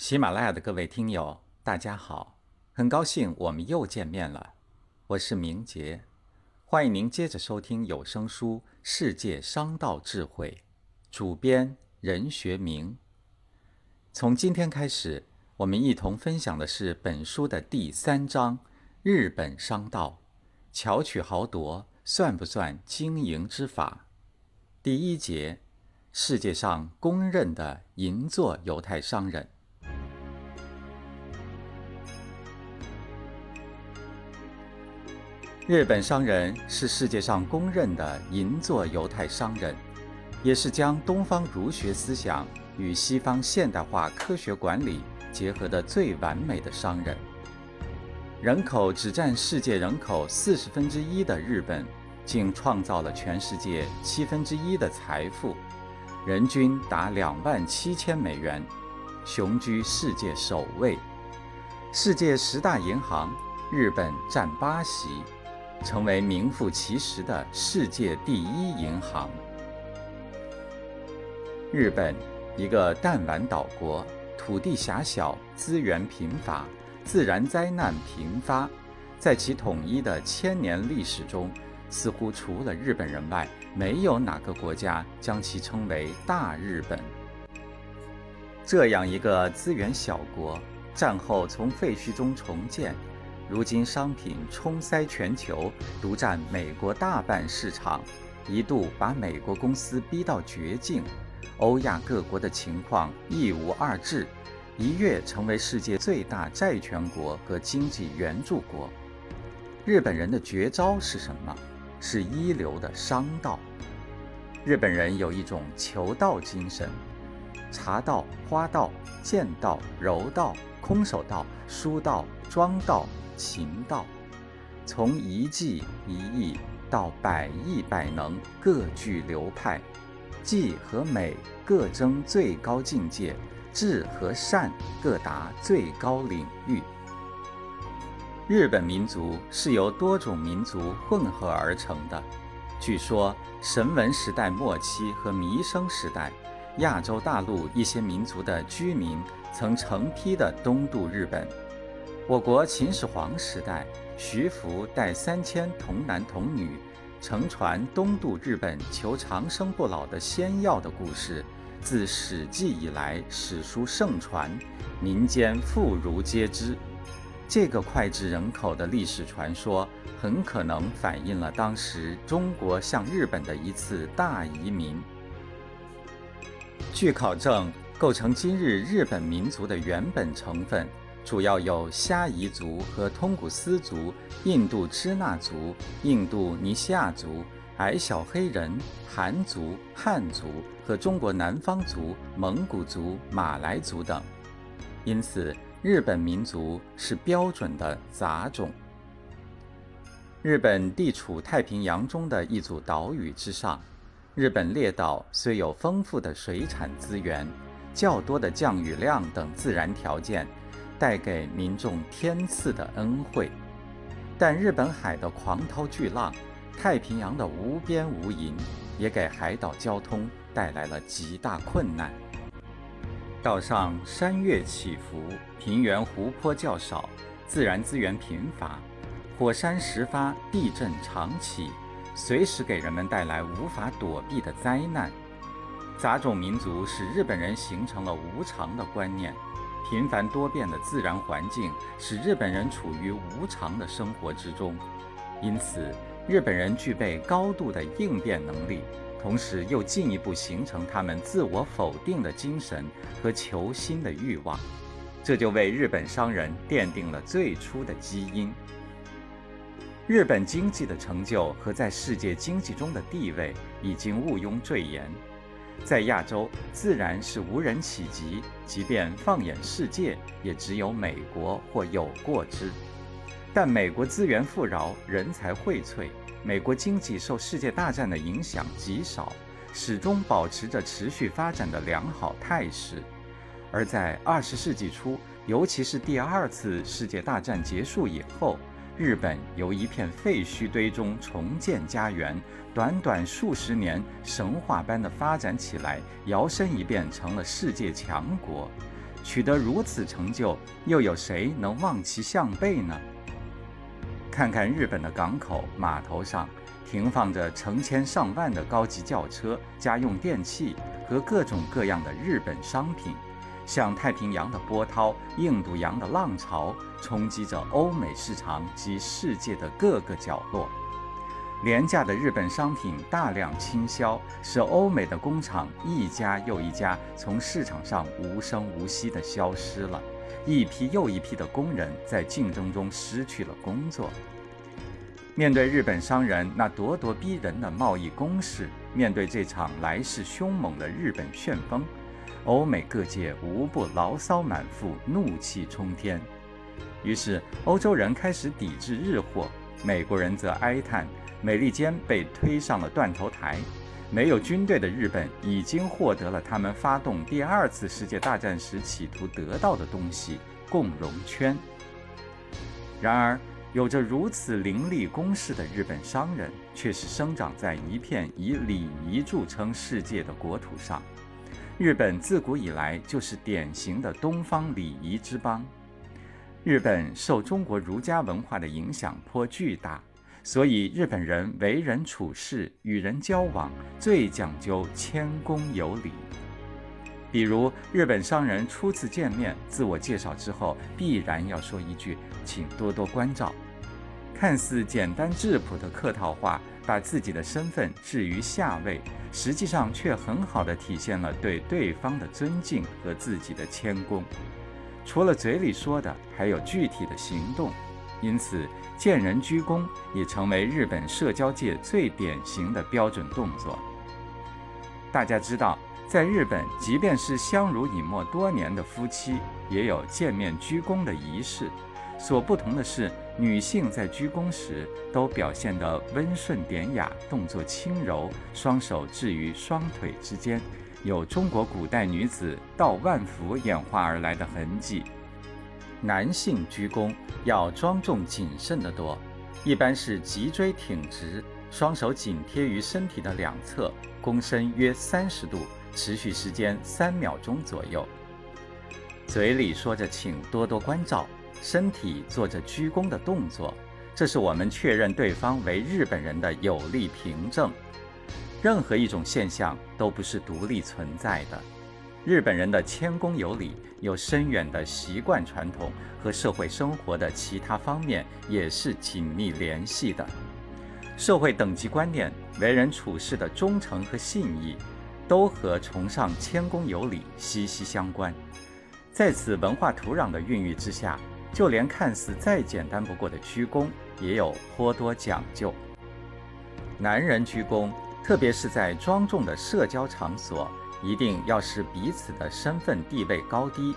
喜马拉雅的各位听友，大家好，很高兴我们又见面了。我是明杰，欢迎您接着收听有声书《世界商道智慧》，主编任学明。从今天开始，我们一同分享的是本书的第三章：日本商道，巧取豪夺算不算经营之法？第一节：世界上公认的银座犹太商人。日本商人是世界上公认的银座犹太商人，也是将东方儒学思想与西方现代化科学管理结合的最完美的商人。人口只占世界人口四十分之一的日本，竟创造了全世界七分之一的财富，人均达两万七千美元，雄居世界首位。世界十大银行，日本占八席。成为名副其实的世界第一银行。日本，一个弹丸岛国，土地狭小，资源贫乏，自然灾难频发。在其统一的千年历史中，似乎除了日本人外，没有哪个国家将其称为大日本。这样一个资源小国，战后从废墟中重建。如今商品冲塞全球，独占美国大半市场，一度把美国公司逼到绝境。欧亚各国的情况一无二致，一跃成为世界最大债权国和经济援助国。日本人的绝招是什么？是一流的商道。日本人有一种求道精神，茶道、花道、剑道、柔道、空手道、书道、庄道。行道，从一技一艺到百艺百能，各具流派；技和美各争最高境界，智和善各达最高领域。日本民族是由多种民族混合而成的。据说，神文时代末期和弥生时代，亚洲大陆一些民族的居民曾成批的东渡日本。我国秦始皇时代，徐福带三千童男童女乘船东渡日本求长生不老的仙药的故事，自《史记》以来史书盛传，民间妇孺皆知。这个脍炙人口的历史传说，很可能反映了当时中国向日本的一次大移民。据考证，构成今日日本民族的原本成分。主要有虾夷族和通古斯族、印度支那族、印度尼西亚族、矮小黑人、韩族、汉族和中国南方族、蒙古族、马来族等。因此，日本民族是标准的杂种。日本地处太平洋中的一组岛屿之上，日本列岛虽有丰富的水产资源、较多的降雨量等自然条件。带给民众天赐的恩惠，但日本海的狂涛巨浪，太平洋的无边无垠，也给海岛交通带来了极大困难。岛上山岳起伏，平原湖泊较少，自然资源贫乏，火山时发，地震常起，随时给人们带来无法躲避的灾难。杂种民族使日本人形成了无常的观念。频繁多变的自然环境使日本人处于无常的生活之中，因此日本人具备高度的应变能力，同时又进一步形成他们自我否定的精神和求新的欲望，这就为日本商人奠定了最初的基因。日本经济的成就和在世界经济中的地位已经毋庸赘言。在亚洲，自然是无人企及；即便放眼世界，也只有美国或有过之。但美国资源富饶，人才荟萃，美国经济受世界大战的影响极少，始终保持着持续发展的良好态势。而在二十世纪初，尤其是第二次世界大战结束以后，日本由一片废墟堆中重建家园，短短数十年，神话般的发展起来，摇身一变成了世界强国。取得如此成就，又有谁能望其项背呢？看看日本的港口码头上，停放着成千上万的高级轿车、家用电器和各种各样的日本商品，像太平洋的波涛、印度洋的浪潮，冲击着欧美市场及世界的各个角落。廉价的日本商品大量倾销，使欧美的工厂一家又一家从市场上无声无息地消失了，一批又一批的工人在竞争中失去了工作。面对日本商人那咄咄逼人的贸易攻势，面对这场来势凶猛的日本旋风，欧美各界无不牢骚满腹，怒气冲天。于是，欧洲人开始抵制日货，美国人则哀叹。美利坚被推上了断头台，没有军队的日本已经获得了他们发动第二次世界大战时企图得到的东西——共荣圈。然而，有着如此凌厉攻势的日本商人，却是生长在一片以礼仪著称世界的国土上。日本自古以来就是典型的东方礼仪之邦。日本受中国儒家文化的影响颇巨大。所以，日本人为人处事、与人交往最讲究谦恭有礼。比如，日本商人初次见面，自我介绍之后，必然要说一句“请多多关照”。看似简单质朴的客套话，把自己的身份置于下位，实际上却很好地体现了对对方的尊敬和自己的谦恭。除了嘴里说的，还有具体的行动。因此，见人鞠躬已成为日本社交界最典型的标准动作。大家知道，在日本，即便是相濡以沫多年的夫妻，也有见面鞠躬的仪式。所不同的是，女性在鞠躬时都表现得温顺典雅，动作轻柔，双手置于双腿之间，有中国古代女子倒万福演化而来的痕迹。男性鞠躬要庄重谨慎得多，一般是脊椎挺直，双手紧贴于身体的两侧，躬身约三十度，持续时间三秒钟左右。嘴里说着“请多多关照”，身体做着鞠躬的动作，这是我们确认对方为日本人的有力凭证。任何一种现象都不是独立存在的。日本人的谦恭有礼有深远的习惯传统，和社会生活的其他方面也是紧密联系的。社会等级观念、为人处事的忠诚和信义，都和崇尚谦恭有礼息息相关。在此文化土壤的孕育之下，就连看似再简单不过的鞠躬，也有颇多讲究。男人鞠躬，特别是在庄重的社交场所。一定要视彼此的身份地位高低，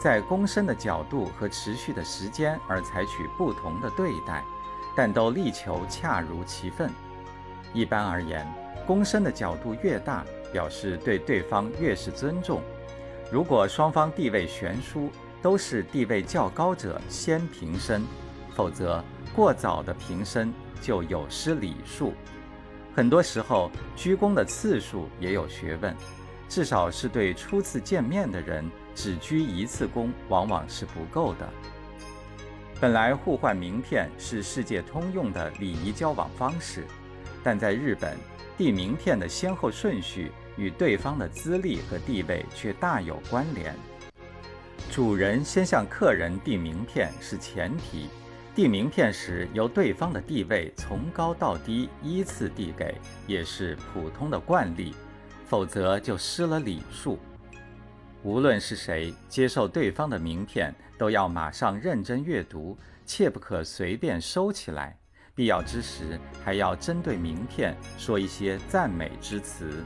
在躬身的角度和持续的时间而采取不同的对待，但都力求恰如其分。一般而言，躬身的角度越大，表示对对方越是尊重。如果双方地位悬殊，都是地位较高者先平身，否则过早的平身就有失礼数。很多时候，鞠躬的次数也有学问。至少是对初次见面的人，只鞠一次躬往往是不够的。本来互换名片是世界通用的礼仪交往方式，但在日本，递名片的先后顺序与对方的资历和地位却大有关联。主人先向客人递名片是前提，递名片时由对方的地位从高到低依次递给，也是普通的惯例。否则就失了礼数。无论是谁接受对方的名片，都要马上认真阅读，切不可随便收起来。必要之时，还要针对名片说一些赞美之词。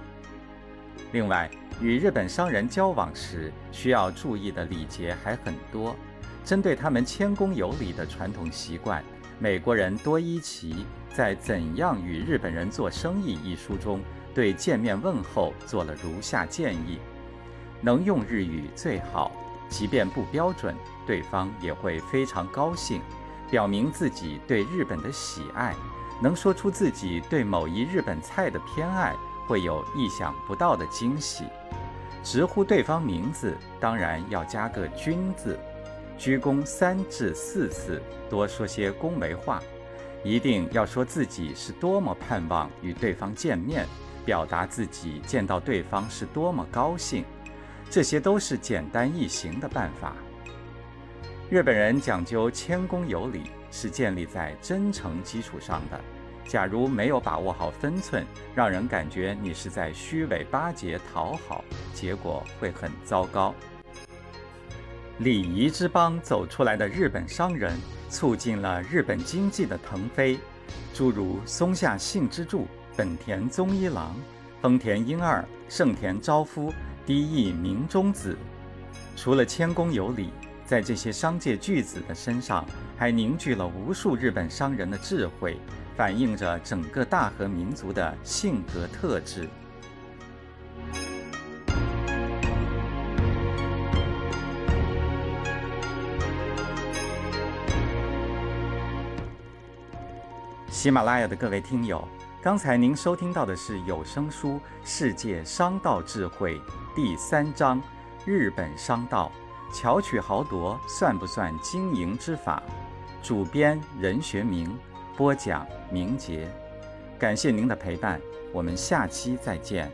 另外，与日本商人交往时需要注意的礼节还很多。针对他们谦恭有礼的传统习惯，美国人多伊奇在《怎样与日本人做生意》一书中。对见面问候做了如下建议：能用日语最好，即便不标准，对方也会非常高兴，表明自己对日本的喜爱。能说出自己对某一日本菜的偏爱，会有意想不到的惊喜。直呼对方名字，当然要加个“君”字，鞠躬三至四次，多说些恭维话，一定要说自己是多么盼望与对方见面，表达自己见到对方是多么高兴。这些都是简单易行的办法。日本人讲究谦恭有礼，是建立在真诚基础上的。假如没有把握好分寸，让人感觉你是在虚伪巴结讨好，结果会很糟糕。礼仪之邦走出来的日本商人，促进了日本经济的腾飞，诸如松下幸之助、本田宗一郎、丰田英二、盛田昭夫、低义明中子。除了谦恭有礼，在这些商界巨子的身上，还凝聚了无数日本商人的智慧。反映着整个大和民族的性格特质。喜马拉雅的各位听友，刚才您收听到的是有声书《世界商道智慧》第三章《日本商道》，巧取豪夺算不算经营之法？主编任学明。播讲明杰，感谢您的陪伴，我们下期再见。